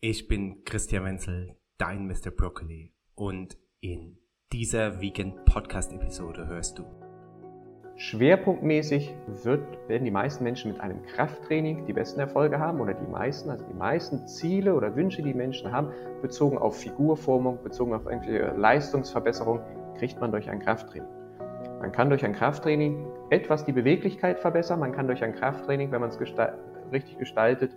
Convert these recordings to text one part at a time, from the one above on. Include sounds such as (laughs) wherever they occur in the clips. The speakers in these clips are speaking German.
Ich bin Christian Wenzel, dein Mr. Broccoli und in dieser Vegan Podcast Episode hörst du. Schwerpunktmäßig wird, werden die meisten Menschen mit einem Krafttraining die besten Erfolge haben oder die meisten, also die meisten Ziele oder Wünsche, die Menschen haben, bezogen auf Figurformung, bezogen auf irgendwelche Leistungsverbesserung, kriegt man durch ein Krafttraining. Man kann durch ein Krafttraining etwas die Beweglichkeit verbessern, man kann durch ein Krafttraining, wenn man es gesta richtig gestaltet,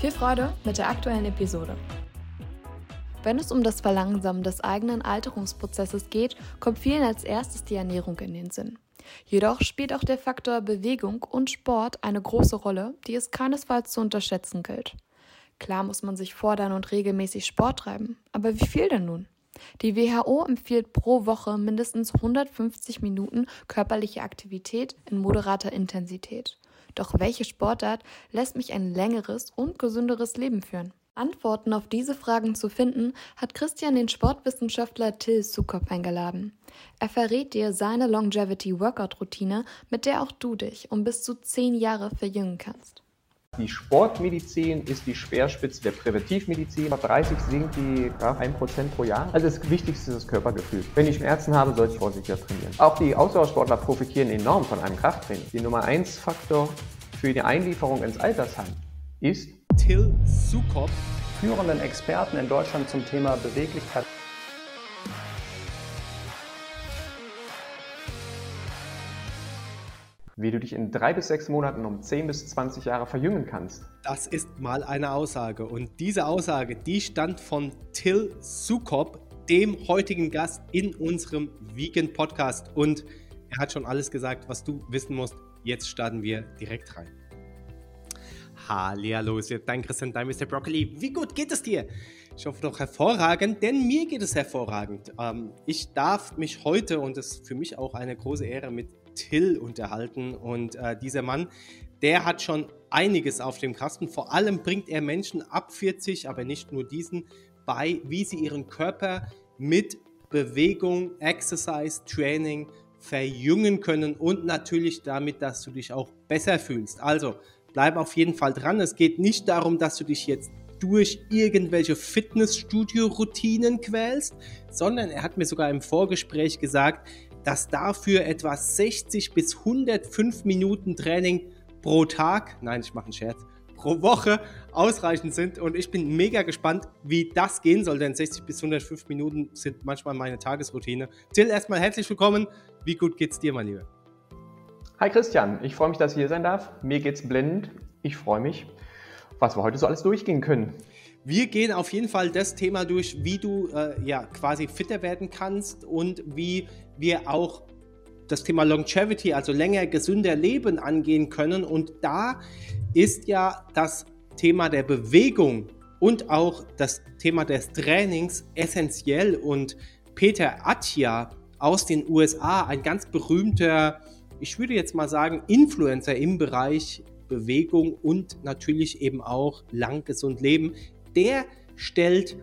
viel Freude mit der aktuellen Episode. Wenn es um das Verlangsamen des eigenen Alterungsprozesses geht, kommt vielen als erstes die Ernährung in den Sinn. Jedoch spielt auch der Faktor Bewegung und Sport eine große Rolle, die es keinesfalls zu unterschätzen gilt. Klar muss man sich fordern und regelmäßig Sport treiben, aber wie viel denn nun? Die WHO empfiehlt pro Woche mindestens 150 Minuten körperliche Aktivität in moderater Intensität. Doch welche Sportart lässt mich ein längeres und gesünderes Leben führen? Antworten auf diese Fragen zu finden, hat Christian den Sportwissenschaftler Till Sukop eingeladen. Er verrät dir seine Longevity Workout Routine, mit der auch du dich um bis zu zehn Jahre verjüngen kannst. Die Sportmedizin ist die Speerspitze der Präventivmedizin. Bei 30 sinkt die ja, 1% pro Jahr. Also das Wichtigste ist das Körpergefühl. Wenn ich Schmerzen habe, sollte ich vorsichtiger trainieren. Auch die Ausdauersportler profitieren enorm von einem Krafttraining. Die Nummer 1 Faktor für die Einlieferung ins Altersheim ist Till Sukop, führenden Experten in Deutschland zum Thema Beweglichkeit. Wie du dich in drei bis sechs Monaten um 10 bis 20 Jahre verjüngen kannst. Das ist mal eine Aussage. Und diese Aussage, die stand von Till Sukop, dem heutigen Gast in unserem Vegan Podcast. Und er hat schon alles gesagt, was du wissen musst. Jetzt starten wir direkt rein. Hallo, ist dein Christian, dein Mr. Broccoli. Wie gut geht es dir? Ich hoffe doch hervorragend, denn mir geht es hervorragend. Ähm, ich darf mich heute, und das ist für mich auch eine große Ehre, mit Till unterhalten. Und äh, dieser Mann, der hat schon einiges auf dem Kasten. Vor allem bringt er Menschen ab 40, aber nicht nur diesen, bei, wie sie ihren Körper mit Bewegung, Exercise, Training verjüngen können und natürlich damit, dass du dich auch besser fühlst. Also, bleib auf jeden Fall dran. Es geht nicht darum, dass du dich jetzt durch irgendwelche Fitnessstudio-Routinen quälst, sondern er hat mir sogar im Vorgespräch gesagt, dass dafür etwa 60 bis 105 Minuten Training pro Tag, nein, ich mache einen Scherz, pro Woche ausreichend sind. Und ich bin mega gespannt, wie das gehen soll, denn 60 bis 105 Minuten sind manchmal meine Tagesroutine. Till, erstmal herzlich willkommen. Wie gut geht's dir, mein Lieber? Hi Christian, ich freue mich, dass ich hier sein darf. Mir geht's blendend. Ich freue mich, was wir heute so alles durchgehen können. Wir gehen auf jeden Fall das Thema durch, wie du äh, ja quasi fitter werden kannst und wie wir auch das Thema Longevity, also länger gesünder Leben angehen können. Und da ist ja das Thema der Bewegung und auch das Thema des Trainings essentiell. Und Peter Attia aus den USA, ein ganz berühmter ich würde jetzt mal sagen, Influencer im Bereich Bewegung und natürlich eben auch lang gesund leben, der stellt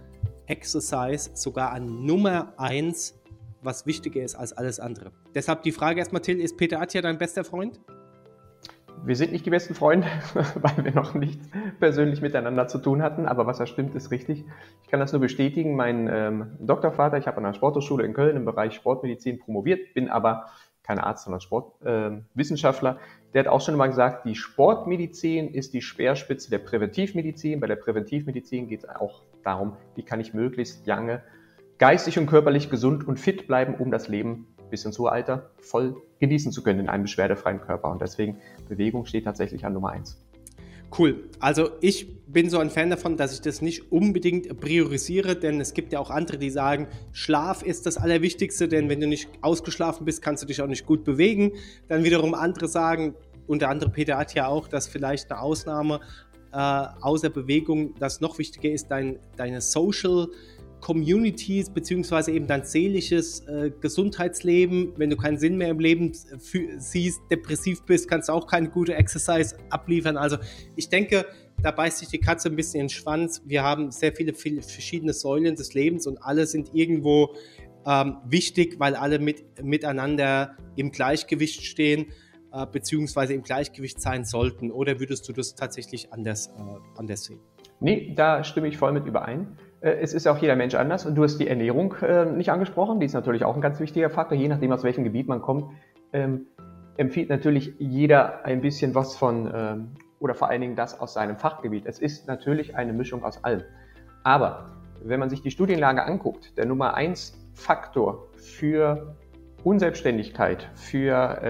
Exercise sogar an Nummer 1, was wichtiger ist als alles andere. Deshalb die Frage erstmal, Till, ist Peter Attia dein bester Freund? Wir sind nicht die besten Freunde, (laughs) weil wir noch nichts persönlich miteinander zu tun hatten, aber was er stimmt, ist richtig. Ich kann das nur bestätigen. Mein ähm, Doktorvater, ich habe an der Sporthochschule in Köln im Bereich Sportmedizin promoviert, bin aber kein Arzt, sondern Sportwissenschaftler, äh, der hat auch schon mal gesagt, die Sportmedizin ist die Speerspitze der Präventivmedizin. Bei der Präventivmedizin geht es auch darum, wie kann ich möglichst lange geistig und körperlich gesund und fit bleiben, um das Leben bis ins hohe Alter voll genießen zu können in einem beschwerdefreien Körper. Und deswegen Bewegung steht tatsächlich an Nummer eins. Cool. Also ich bin so ein Fan davon, dass ich das nicht unbedingt priorisiere, denn es gibt ja auch andere, die sagen, Schlaf ist das Allerwichtigste, denn wenn du nicht ausgeschlafen bist, kannst du dich auch nicht gut bewegen. Dann wiederum andere sagen, unter anderem Peter hat ja auch, dass vielleicht eine Ausnahme äh, außer Bewegung das noch wichtiger ist, dein, deine Social Communities, beziehungsweise eben dein seelisches äh, Gesundheitsleben. Wenn du keinen Sinn mehr im Leben siehst, depressiv bist, kannst du auch keine gute Exercise abliefern. Also ich denke, da beißt sich die Katze ein bisschen in den Schwanz. Wir haben sehr viele, viele verschiedene Säulen des Lebens und alle sind irgendwo ähm, wichtig, weil alle mit, miteinander im Gleichgewicht stehen äh, beziehungsweise im Gleichgewicht sein sollten. Oder würdest du das tatsächlich anders, äh, anders sehen? Nee, da stimme ich voll mit überein. Äh, es ist auch jeder Mensch anders. Du hast die Ernährung äh, nicht angesprochen. Die ist natürlich auch ein ganz wichtiger Faktor. Je nachdem, aus welchem Gebiet man kommt, ähm, empfiehlt natürlich jeder ein bisschen was von ähm, oder vor allen Dingen das aus seinem Fachgebiet. Es ist natürlich eine Mischung aus allem. Aber wenn man sich die Studienlage anguckt, der Nummer eins Faktor für Unselbstständigkeit, für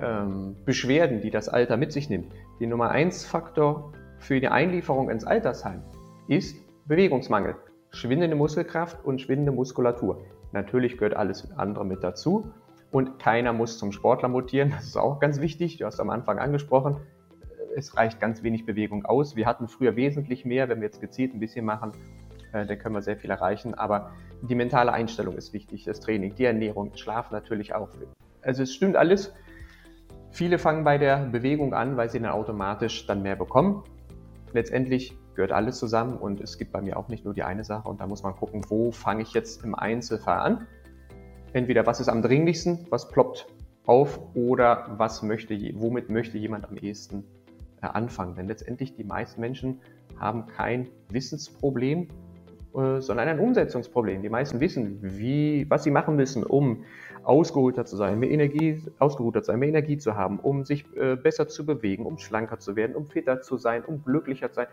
äh, ähm, Beschwerden, die das Alter mit sich nimmt, die Nummer eins Faktor für die Einlieferung ins Altersheim ist Bewegungsmangel, schwindende Muskelkraft und schwindende Muskulatur. Natürlich gehört alles andere mit dazu und keiner muss zum Sportler mutieren. Das ist auch ganz wichtig. Du hast am Anfang angesprochen, es reicht ganz wenig Bewegung aus. Wir hatten früher wesentlich mehr. Wenn wir jetzt gezielt ein bisschen machen, äh, dann können wir sehr viel erreichen. Aber die mentale Einstellung ist wichtig, das Training, die Ernährung, Schlaf natürlich auch. Also es stimmt alles. Viele fangen bei der Bewegung an, weil sie dann automatisch dann mehr bekommen. Letztendlich gehört alles zusammen und es gibt bei mir auch nicht nur die eine Sache und da muss man gucken, wo fange ich jetzt im Einzelfall an. Entweder was ist am dringlichsten, was ploppt auf oder was möchte, womit möchte jemand am ehesten äh, anfangen. Denn letztendlich die meisten Menschen haben kein Wissensproblem, äh, sondern ein Umsetzungsproblem. Die meisten wissen, wie, was sie machen müssen, um ausgeruhter zu sein, mehr Energie, ausgeruhter zu sein, mehr Energie zu haben, um sich äh, besser zu bewegen, um schlanker zu werden, um fitter zu sein, um glücklicher zu sein.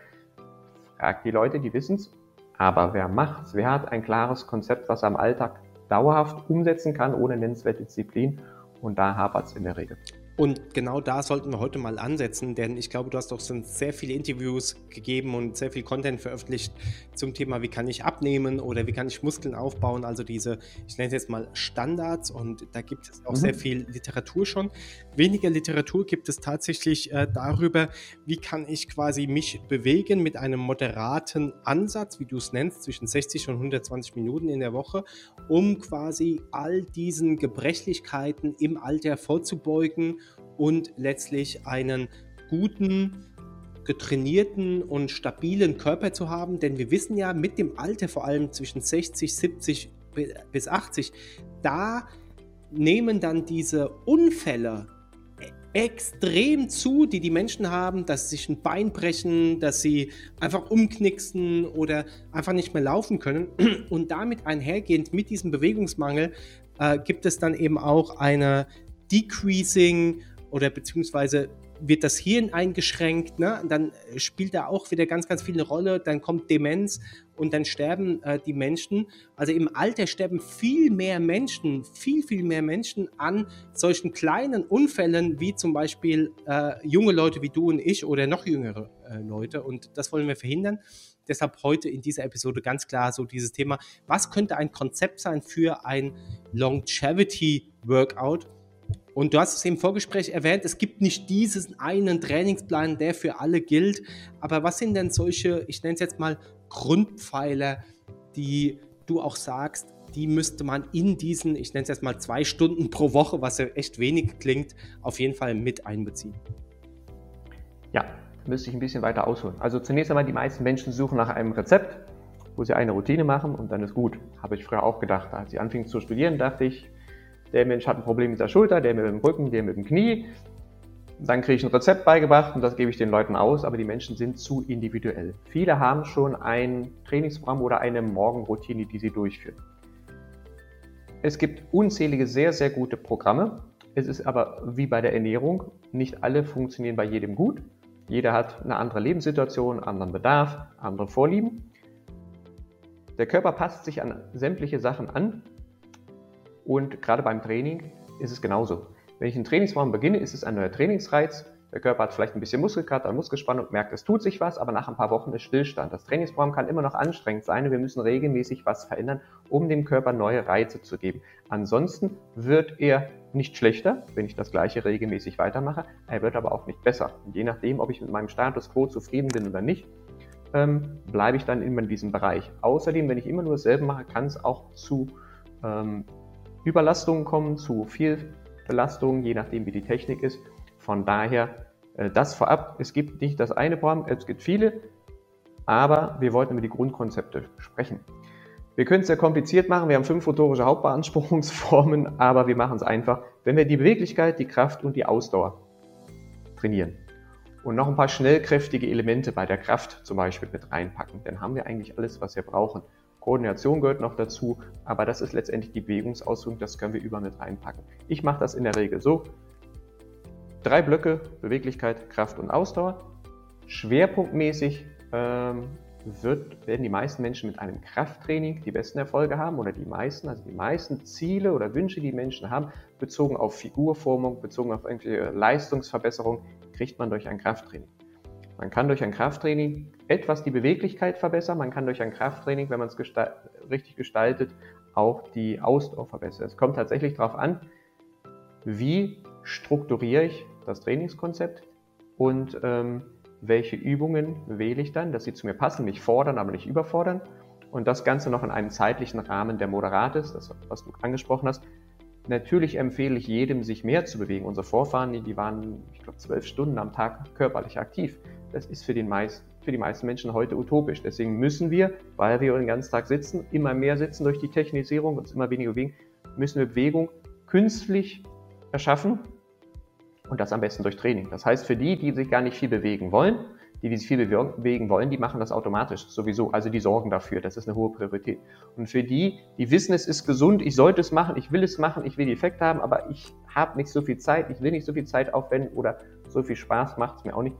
Fragt die Leute, die wissen es. Aber wer macht's? Wer hat ein klares Konzept, was er im Alltag dauerhaft umsetzen kann, ohne nennenswerte Disziplin? Und da hapert es in der Regel. Und genau da sollten wir heute mal ansetzen, denn ich glaube, du hast doch schon sehr viele Interviews gegeben und sehr viel Content veröffentlicht zum Thema, wie kann ich abnehmen oder wie kann ich Muskeln aufbauen. Also diese, ich nenne es jetzt mal Standards und da gibt es auch mhm. sehr viel Literatur schon. Weniger Literatur gibt es tatsächlich äh, darüber, wie kann ich quasi mich bewegen mit einem moderaten Ansatz, wie du es nennst, zwischen 60 und 120 Minuten in der Woche, um quasi all diesen Gebrechlichkeiten im Alter vorzubeugen und letztlich einen guten, getrainierten und stabilen Körper zu haben. Denn wir wissen ja, mit dem Alter, vor allem zwischen 60, 70 bis 80, da nehmen dann diese Unfälle extrem zu, die die Menschen haben, dass sie sich ein Bein brechen, dass sie einfach umknicksen oder einfach nicht mehr laufen können. Und damit einhergehend mit diesem Bewegungsmangel äh, gibt es dann eben auch eine Decreasing oder beziehungsweise wird das Hirn eingeschränkt, ne? dann spielt da auch wieder ganz, ganz viel eine Rolle, dann kommt Demenz und dann sterben äh, die Menschen. Also im Alter sterben viel mehr Menschen, viel, viel mehr Menschen an solchen kleinen Unfällen, wie zum Beispiel äh, junge Leute wie du und ich oder noch jüngere äh, Leute. Und das wollen wir verhindern. Deshalb heute in dieser Episode ganz klar so dieses Thema, was könnte ein Konzept sein für ein Longevity Workout? Und du hast es im Vorgespräch erwähnt, es gibt nicht diesen einen Trainingsplan, der für alle gilt. Aber was sind denn solche, ich nenne es jetzt mal Grundpfeiler, die du auch sagst, die müsste man in diesen, ich nenne es jetzt mal zwei Stunden pro Woche, was ja echt wenig klingt, auf jeden Fall mit einbeziehen? Ja, müsste ich ein bisschen weiter ausholen. Also zunächst einmal, die meisten Menschen suchen nach einem Rezept, wo sie eine Routine machen und dann ist gut. Habe ich früher auch gedacht. Als ich anfing zu studieren, dachte ich, der Mensch hat ein Problem mit der Schulter, der mit dem Rücken, der mit dem Knie. Dann kriege ich ein Rezept beigebracht und das gebe ich den Leuten aus, aber die Menschen sind zu individuell. Viele haben schon ein Trainingsprogramm oder eine Morgenroutine, die sie durchführen. Es gibt unzählige sehr, sehr gute Programme. Es ist aber wie bei der Ernährung, nicht alle funktionieren bei jedem gut. Jeder hat eine andere Lebenssituation, anderen Bedarf, andere Vorlieben. Der Körper passt sich an sämtliche Sachen an und gerade beim Training ist es genauso. Wenn ich ein Trainingsprogramm beginne, ist es ein neuer Trainingsreiz. Der Körper hat vielleicht ein bisschen Muskelkater, Muskelspannung, merkt, es tut sich was, aber nach ein paar Wochen ist Stillstand. Das Trainingsprogramm kann immer noch anstrengend sein und wir müssen regelmäßig was verändern, um dem Körper neue Reize zu geben. Ansonsten wird er nicht schlechter, wenn ich das gleiche regelmäßig weitermache, er wird aber auch nicht besser. Und je nachdem, ob ich mit meinem Status quo zufrieden bin oder nicht, ähm, bleibe ich dann immer in diesem Bereich. Außerdem, wenn ich immer nur dasselbe mache, kann es auch zu ähm, Überlastungen kommen, zu viel Belastung, je nachdem wie die Technik ist. Von daher äh, das vorab, es gibt nicht das eine Programm, es gibt viele, aber wir wollten über die Grundkonzepte sprechen. Wir können es sehr kompliziert machen, wir haben fünf motorische Hauptbeanspruchungsformen, (laughs) aber wir machen es einfach, wenn wir die Beweglichkeit, die Kraft und die Ausdauer trainieren. Und noch ein paar schnellkräftige Elemente bei der Kraft zum Beispiel mit reinpacken. Dann haben wir eigentlich alles, was wir brauchen. Koordination gehört noch dazu, aber das ist letztendlich die Bewegungsausführung, das können wir über mit reinpacken. Ich mache das in der Regel so. Drei Blöcke, Beweglichkeit, Kraft und Ausdauer. Schwerpunktmäßig ähm, wird, werden die meisten Menschen mit einem Krafttraining die besten Erfolge haben oder die meisten, also die meisten Ziele oder Wünsche, die Menschen haben, bezogen auf Figurformung, bezogen auf irgendwelche Leistungsverbesserung, kriegt man durch ein Krafttraining. Man kann durch ein Krafttraining etwas die Beweglichkeit verbessern, man kann durch ein Krafttraining, wenn man es gesta richtig gestaltet, auch die Ausdauer verbessern. Es kommt tatsächlich darauf an, wie strukturiere ich das Trainingskonzept und ähm, welche Übungen wähle ich dann, dass sie zu mir passen, mich fordern, aber nicht überfordern. Und das Ganze noch in einem zeitlichen Rahmen, der moderat ist, das, was du angesprochen hast. Natürlich empfehle ich jedem, sich mehr zu bewegen. Unsere Vorfahren, die waren, ich glaube, zwölf Stunden am Tag körperlich aktiv. Das ist für, den meist, für die meisten Menschen heute utopisch. Deswegen müssen wir, weil wir den ganzen Tag sitzen, immer mehr sitzen durch die Technisierung, uns immer weniger bewegen, müssen wir Bewegung künstlich erschaffen, und das am besten durch Training. Das heißt, für die, die sich gar nicht viel bewegen wollen, die, die sich viel bewegen wollen, die machen das automatisch sowieso. Also die sorgen dafür. Das ist eine hohe Priorität. Und für die, die wissen, es ist gesund, ich sollte es machen, ich will es machen, ich will die Effekte haben, aber ich habe nicht so viel Zeit, ich will nicht so viel Zeit aufwenden oder so viel Spaß macht es mir auch nicht.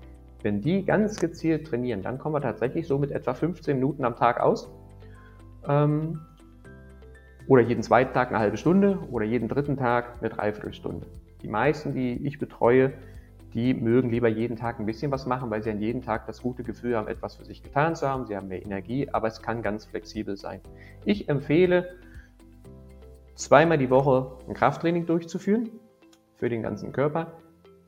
Wenn die ganz gezielt trainieren, dann kommen wir tatsächlich so mit etwa 15 Minuten am Tag aus. Ähm, oder jeden zweiten Tag eine halbe Stunde oder jeden dritten Tag eine Dreiviertelstunde. Die meisten, die ich betreue, die mögen lieber jeden Tag ein bisschen was machen, weil sie an jedem Tag das gute Gefühl haben, etwas für sich getan zu haben. Sie haben mehr Energie, aber es kann ganz flexibel sein. Ich empfehle, zweimal die Woche ein Krafttraining durchzuführen für den ganzen Körper.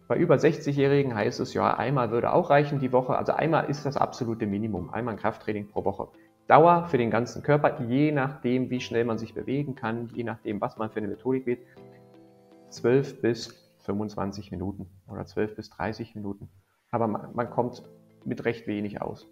Bei über 60-Jährigen heißt es ja, einmal würde auch reichen die Woche. Also einmal ist das absolute Minimum. Einmal ein Krafttraining pro Woche. Dauer für den ganzen Körper, je nachdem, wie schnell man sich bewegen kann, je nachdem, was man für eine Methodik wählt, 12 bis 25 Minuten oder 12 bis 30 Minuten. Aber man, man kommt mit recht wenig aus.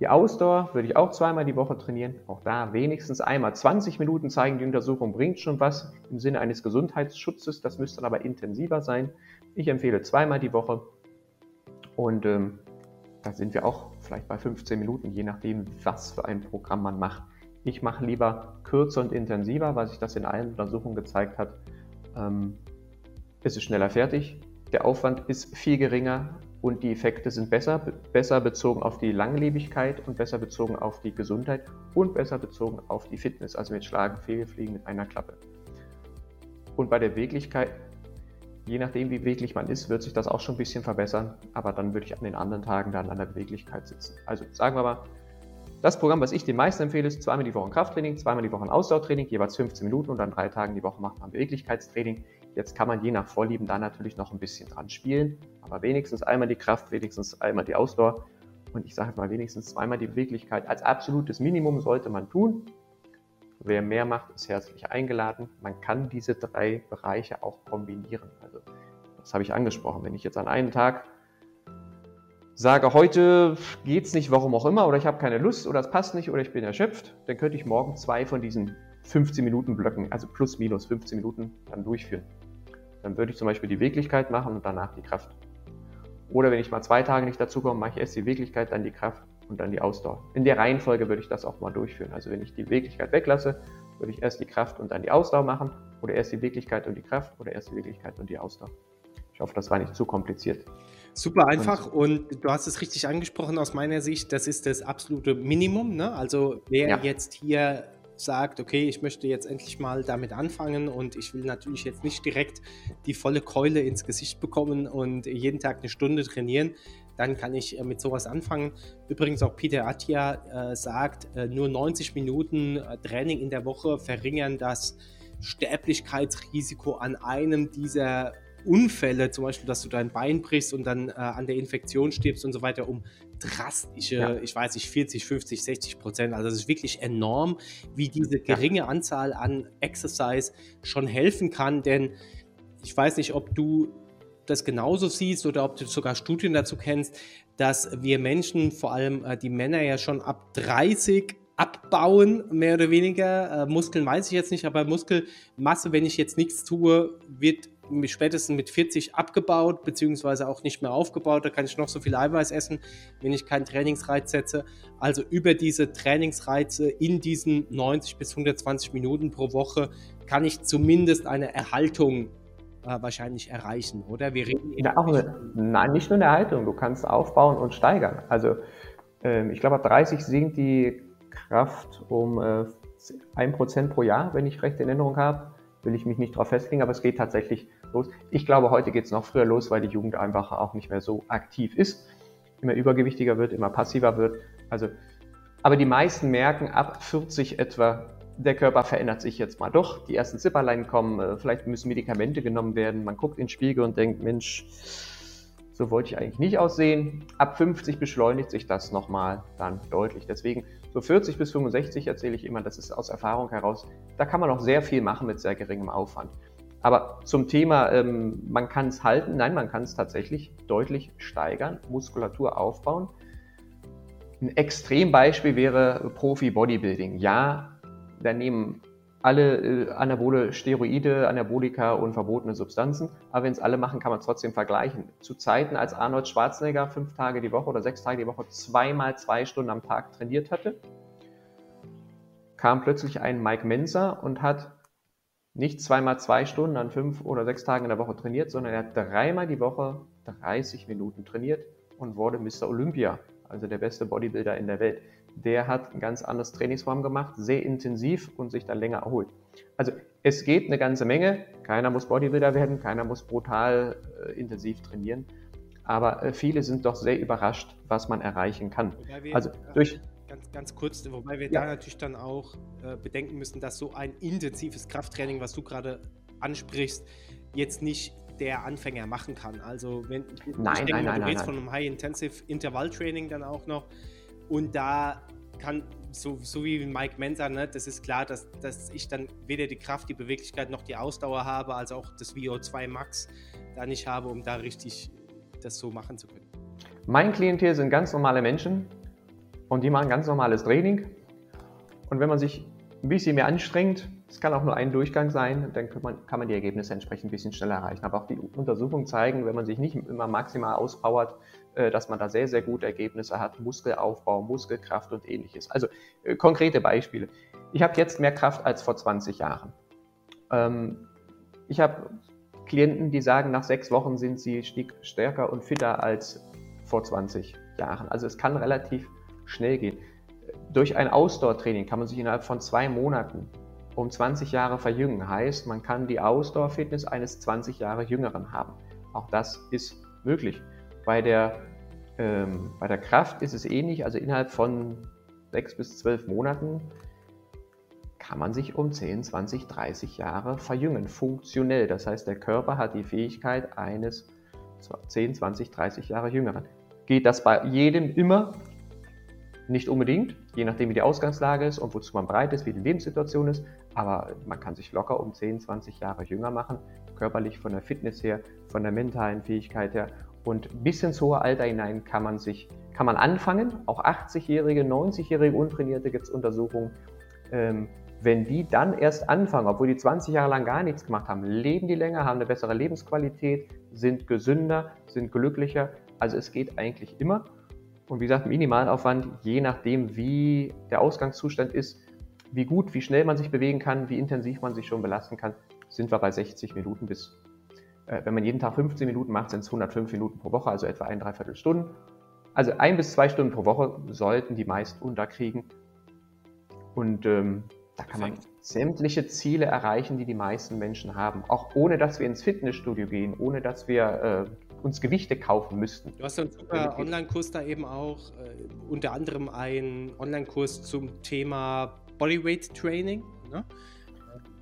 Die Ausdauer würde ich auch zweimal die Woche trainieren. Auch da wenigstens einmal. 20 Minuten zeigen die Untersuchung bringt schon was im Sinne eines Gesundheitsschutzes. Das müsste dann aber intensiver sein. Ich empfehle zweimal die Woche. Und ähm, da sind wir auch vielleicht bei 15 Minuten, je nachdem, was für ein Programm man macht. Ich mache lieber kürzer und intensiver, weil sich das in allen Untersuchungen gezeigt hat. Ähm, es ist schneller fertig, der Aufwand ist viel geringer und die Effekte sind besser, besser bezogen auf die Langlebigkeit und besser bezogen auf die Gesundheit und besser bezogen auf die Fitness, also mit Schlagen, Fehlfliegen mit einer Klappe. Und bei der Beweglichkeit, je nachdem wie beweglich man ist, wird sich das auch schon ein bisschen verbessern, aber dann würde ich an den anderen Tagen dann an der Beweglichkeit sitzen. Also sagen wir mal, das Programm, was ich den meisten empfehle, ist zweimal die Woche Krafttraining, zweimal die Woche Ausdauertraining, jeweils 15 Minuten und dann drei Tagen die Woche macht man Beweglichkeitstraining. Jetzt kann man je nach Vorlieben da natürlich noch ein bisschen dran spielen, aber wenigstens einmal die Kraft, wenigstens einmal die Ausdauer und ich sage mal wenigstens zweimal die Beweglichkeit als absolutes Minimum sollte man tun. Wer mehr macht, ist herzlich eingeladen. Man kann diese drei Bereiche auch kombinieren. Also das habe ich angesprochen. Wenn ich jetzt an einem Tag sage, heute geht es nicht, warum auch immer, oder ich habe keine Lust, oder es passt nicht, oder ich bin erschöpft, dann könnte ich morgen zwei von diesen 15 Minuten Blöcken, also plus minus 15 Minuten, dann durchführen. Dann würde ich zum Beispiel die Wirklichkeit machen und danach die Kraft. Oder wenn ich mal zwei Tage nicht dazu komme, mache ich erst die Wirklichkeit, dann die Kraft und dann die Ausdauer. In der Reihenfolge würde ich das auch mal durchführen. Also wenn ich die Wirklichkeit weglasse, würde ich erst die Kraft und dann die Ausdauer machen oder erst die Wirklichkeit und die Kraft oder erst die Wirklichkeit und die Ausdauer. Ich hoffe, das war nicht zu kompliziert. Super einfach und, und du hast es richtig angesprochen aus meiner Sicht, das ist das absolute Minimum. Ne? Also wer ja. jetzt hier sagt, okay, ich möchte jetzt endlich mal damit anfangen und ich will natürlich jetzt nicht direkt die volle Keule ins Gesicht bekommen und jeden Tag eine Stunde trainieren, dann kann ich äh, mit sowas anfangen. Übrigens auch Peter Attia äh, sagt, äh, nur 90 Minuten äh, Training in der Woche verringern das Sterblichkeitsrisiko an einem dieser Unfälle, zum Beispiel, dass du dein Bein brichst und dann äh, an der Infektion stirbst und so weiter, um drastische, ja. ich weiß nicht, 40, 50, 60 Prozent. Also es ist wirklich enorm, wie diese geringe ja. Anzahl an Exercise schon helfen kann, denn ich weiß nicht, ob du das genauso siehst oder ob du sogar Studien dazu kennst, dass wir Menschen, vor allem äh, die Männer ja schon ab 30 abbauen, mehr oder weniger. Äh, Muskeln weiß ich jetzt nicht, aber Muskelmasse, wenn ich jetzt nichts tue, wird spätestens mit 40 abgebaut, beziehungsweise auch nicht mehr aufgebaut. Da kann ich noch so viel Eiweiß essen, wenn ich keinen Trainingsreiz setze. Also über diese Trainingsreize in diesen 90 bis 120 Minuten pro Woche kann ich zumindest eine Erhaltung äh, wahrscheinlich erreichen, oder? Wir reden ja, auch eine, nein, nicht nur eine Erhaltung, du kannst aufbauen und steigern. Also ähm, ich glaube, ab 30 sinkt die Kraft um äh, 1% pro Jahr, wenn ich recht in Erinnerung habe. Will ich mich nicht darauf festlegen, aber es geht tatsächlich los. Ich glaube, heute geht es noch früher los, weil die Jugend einfach auch nicht mehr so aktiv ist, immer übergewichtiger wird, immer passiver wird. Also, aber die meisten merken ab 40 etwa, der Körper verändert sich jetzt mal doch. Die ersten Zipperlein kommen, äh, vielleicht müssen Medikamente genommen werden. Man guckt in den Spiegel und denkt, Mensch, so wollte ich eigentlich nicht aussehen. Ab 50 beschleunigt sich das nochmal dann deutlich. Deswegen so 40 bis 65 erzähle ich immer, das ist aus Erfahrung heraus, da kann man noch sehr viel machen mit sehr geringem Aufwand. Aber zum Thema, ähm, man kann es halten, nein, man kann es tatsächlich deutlich steigern, Muskulatur aufbauen. Ein Extrembeispiel wäre Profi-Bodybuilding. Ja, da nehmen alle äh, Anabole Steroide, Anabolika und verbotene Substanzen. Aber wenn es alle machen, kann man es trotzdem vergleichen. Zu Zeiten, als Arnold Schwarzenegger fünf Tage die Woche oder sechs Tage die Woche zweimal zwei Stunden am Tag trainiert hatte, kam plötzlich ein Mike Menzer und hat nicht zweimal zwei Stunden an fünf oder sechs Tagen in der Woche trainiert, sondern er hat dreimal die Woche 30 Minuten trainiert und wurde Mr. Olympia, also der beste Bodybuilder in der Welt der hat ein ganz anderes Trainingsform gemacht, sehr intensiv und sich dann länger erholt. Also es geht eine ganze Menge. Keiner muss Bodybuilder werden, keiner muss brutal äh, intensiv trainieren. Aber äh, viele sind doch sehr überrascht, was man erreichen kann. Also durch ganz, ganz kurz, wobei wir ja. da natürlich dann auch äh, bedenken müssen, dass so ein intensives Krafttraining, was du gerade ansprichst, jetzt nicht der Anfänger machen kann. Also wenn nein, ich denke, nein, nein, du redest von einem High-Intensive Intervalltraining dann auch noch und da kann, so, so wie Mike Mensa, ne, das ist klar, dass, dass ich dann weder die Kraft, die Beweglichkeit noch die Ausdauer habe, als auch das VO2 Max da nicht habe, um da richtig das so machen zu können. Mein Klientel sind ganz normale Menschen und die machen ganz normales Training. Und wenn man sich ein bisschen mehr anstrengt, es kann auch nur ein Durchgang sein, dann kann man, kann man die Ergebnisse entsprechend ein bisschen schneller erreichen. Aber auch die Untersuchungen zeigen, wenn man sich nicht immer maximal auspowert, äh, dass man da sehr, sehr gute Ergebnisse hat. Muskelaufbau, Muskelkraft und ähnliches. Also äh, konkrete Beispiele. Ich habe jetzt mehr Kraft als vor 20 Jahren. Ähm, ich habe Klienten, die sagen, nach sechs Wochen sind sie stärker und fitter als vor 20 Jahren. Also es kann relativ schnell gehen. Durch ein Ausdauertraining kann man sich innerhalb von zwei Monaten um 20 Jahre verjüngen. Heißt, man kann die Ausdauerfitness eines 20 Jahre Jüngeren haben. Auch das ist möglich. Bei der, ähm, bei der Kraft ist es ähnlich, also innerhalb von sechs bis zwölf Monaten kann man sich um 10, 20, 30 Jahre verjüngen, funktionell. Das heißt, der Körper hat die Fähigkeit eines 10, 20, 30 Jahre Jüngeren. Geht das bei jedem immer? Nicht unbedingt, je nachdem wie die Ausgangslage ist und wozu man bereit ist, wie die Lebenssituation ist. Aber man kann sich locker um 10, 20 Jahre jünger machen, körperlich von der Fitness her, von der mentalen Fähigkeit her und bis ins hohe Alter hinein kann man sich, kann man anfangen. Auch 80-Jährige, 90-Jährige Untrainierte gibt es Untersuchungen. Ähm, wenn die dann erst anfangen, obwohl die 20 Jahre lang gar nichts gemacht haben, leben die länger, haben eine bessere Lebensqualität, sind gesünder, sind glücklicher. Also es geht eigentlich immer. Und wie gesagt, Minimalaufwand, je nachdem, wie der Ausgangszustand ist, wie gut, wie schnell man sich bewegen kann, wie intensiv man sich schon belasten kann, sind wir bei 60 Minuten bis äh, wenn man jeden Tag 15 Minuten macht, sind es 105 Minuten pro Woche, also etwa ein Dreiviertelstunden. Also ein bis zwei Stunden pro Woche sollten die meisten unterkriegen. Und ähm, da kann man sämtliche Ziele erreichen, die die meisten Menschen haben. Auch ohne, dass wir ins Fitnessstudio gehen, ohne, dass wir äh, uns Gewichte kaufen müssten. Du hast einen super Online-Kurs da eben auch, äh, unter anderem einen Online-Kurs zum Thema Bodyweight Training. Ne?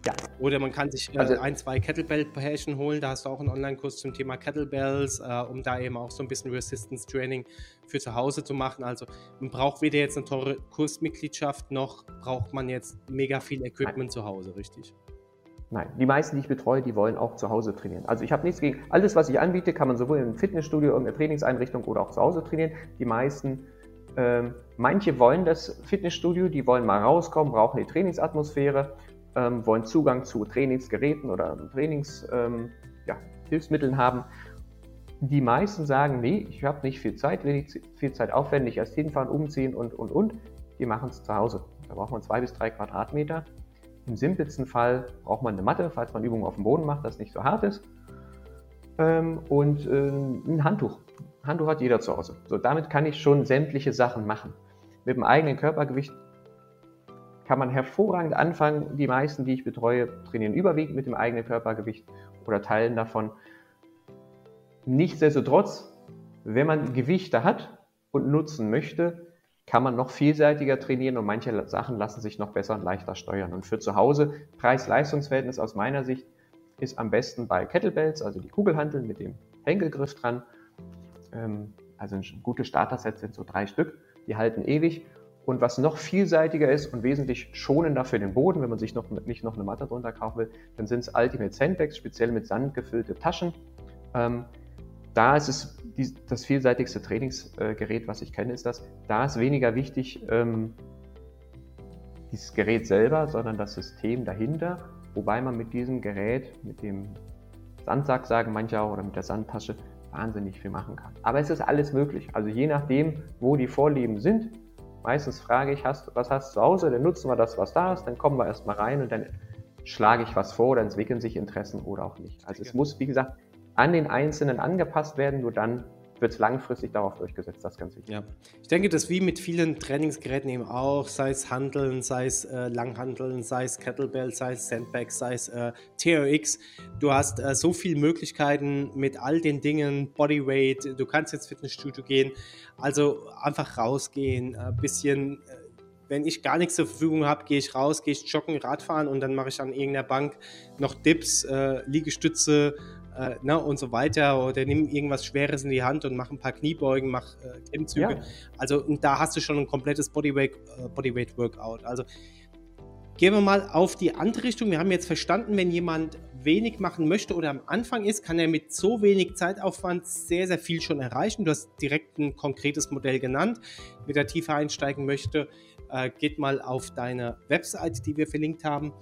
Ja. Oder man kann sich äh, also, ein, zwei Kettlebell-Pärchen holen. Da hast du auch einen Online-Kurs zum Thema Kettlebells, äh, um da eben auch so ein bisschen Resistance-Training für zu Hause zu machen. Also man braucht weder jetzt eine teure Kursmitgliedschaft, noch braucht man jetzt mega viel Equipment Nein. zu Hause, richtig? Nein, die meisten, die ich betreue, die wollen auch zu Hause trainieren. Also ich habe nichts gegen, alles, was ich anbiete, kann man sowohl im Fitnessstudio, irgendeiner Trainingseinrichtung oder auch zu Hause trainieren. Die meisten, ähm, manche wollen das Fitnessstudio, die wollen mal rauskommen, brauchen die Trainingsatmosphäre ähm, wollen Zugang zu Trainingsgeräten oder Trainingshilfsmitteln ähm, ja, haben. Die meisten sagen, nee, ich habe nicht viel Zeit, will nicht viel Zeit aufwendig, erst hinfahren, umziehen und, und, und. Die machen es zu Hause. Da braucht man zwei bis drei Quadratmeter. Im simpelsten Fall braucht man eine Matte, falls man Übungen auf dem Boden macht, das nicht so hart ist. Ähm, und äh, ein Handtuch. Handtuch hat jeder zu Hause. So, damit kann ich schon sämtliche Sachen machen. Mit dem eigenen Körpergewicht kann man hervorragend anfangen. Die meisten, die ich betreue, trainieren überwiegend mit dem eigenen Körpergewicht oder Teilen davon. Nichtsdestotrotz, wenn man Gewichte hat und nutzen möchte, kann man noch vielseitiger trainieren und manche Sachen lassen sich noch besser und leichter steuern. Und für zu Hause, Preis-Leistungs-Verhältnis aus meiner Sicht, ist am besten bei Kettlebells, also die Kugelhanteln mit dem Henkelgriff dran. Ähm, also ein gutes Starter-Set sind so drei Stück, die halten ewig und was noch vielseitiger ist und wesentlich schonender für den Boden, wenn man sich noch, nicht noch eine Matte drunter kaufen will, dann sind es Ultimate Sandbags, speziell mit Sand gefüllte Taschen. Da ist es die, das vielseitigste Trainingsgerät, was ich kenne, ist das. Da ist weniger wichtig ähm, dieses Gerät selber, sondern das System dahinter, wobei man mit diesem Gerät, mit dem Sandsack sagen manche auch, oder mit der Sandtasche wahnsinnig viel machen kann. Aber es ist alles möglich. Also je nachdem, wo die Vorlieben sind, Meistens frage ich, hast, was hast du zu Hause? Dann nutzen wir das, was da ist, dann kommen wir erstmal rein und dann schlage ich was vor, dann entwickeln sich Interessen oder auch nicht. Also es muss, wie gesagt, an den Einzelnen angepasst werden, nur dann wird es langfristig darauf durchgesetzt, das ganz wichtig. Ja, ich denke, das wie mit vielen Trainingsgeräten eben auch, sei es Handeln, sei es äh, Langhandeln, sei es Kettlebell, sei es Sandbags, sei es äh, TRX. Du hast äh, so viele Möglichkeiten mit all den Dingen, Bodyweight, du kannst ins Fitnessstudio gehen, also einfach rausgehen, ein bisschen äh, wenn ich gar nichts zur Verfügung habe, gehe ich raus, gehe ich joggen, Radfahren und dann mache ich an irgendeiner Bank noch Dips, äh, Liegestütze, äh, ne, und so weiter oder nimm irgendwas Schweres in die Hand und mach ein paar Kniebeugen, mach äh, Klimmzüge. Ja. Also und da hast du schon ein komplettes Bodyweight, äh, Bodyweight Workout. Also gehen wir mal auf die andere Richtung. Wir haben jetzt verstanden, wenn jemand wenig machen möchte oder am Anfang ist, kann er mit so wenig Zeitaufwand sehr, sehr viel schon erreichen. Du hast direkt ein konkretes Modell genannt. Wer da tiefer einsteigen möchte, äh, geht mal auf deine Website, die wir verlinkt haben.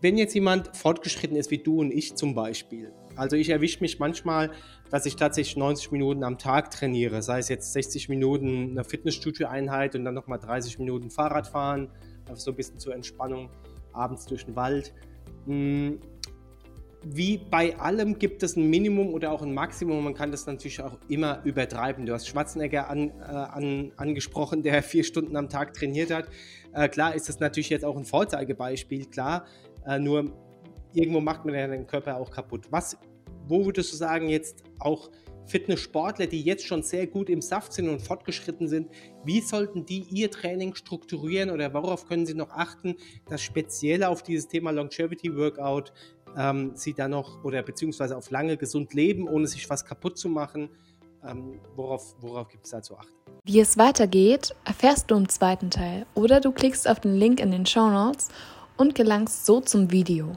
Wenn jetzt jemand fortgeschritten ist, wie du und ich zum Beispiel, also ich erwische mich manchmal, dass ich tatsächlich 90 Minuten am Tag trainiere, sei es jetzt 60 Minuten eine Fitnessstudio-Einheit und dann nochmal 30 Minuten Fahrrad fahren, so ein bisschen zur Entspannung, abends durch den Wald. Hm, wie bei allem gibt es ein Minimum oder auch ein Maximum. Man kann das natürlich auch immer übertreiben. Du hast Schwarzenegger an, äh, an, angesprochen, der vier Stunden am Tag trainiert hat. Äh, klar ist das natürlich jetzt auch ein Vorzeigebeispiel, klar. Äh, nur irgendwo macht man ja den Körper auch kaputt. Was, wo würdest du sagen, jetzt auch Fitnesssportler, die jetzt schon sehr gut im Saft sind und fortgeschritten sind, wie sollten die ihr Training strukturieren oder worauf können sie noch achten, dass speziell auf dieses Thema Longevity Workout ähm, sie dann noch oder beziehungsweise auf lange gesund leben, ohne sich was kaputt zu machen? Ähm, worauf, worauf gibt es da zu achten? Wie es weitergeht, erfährst du im zweiten Teil oder du klickst auf den Link in den Show Notes und gelangst so zum Video.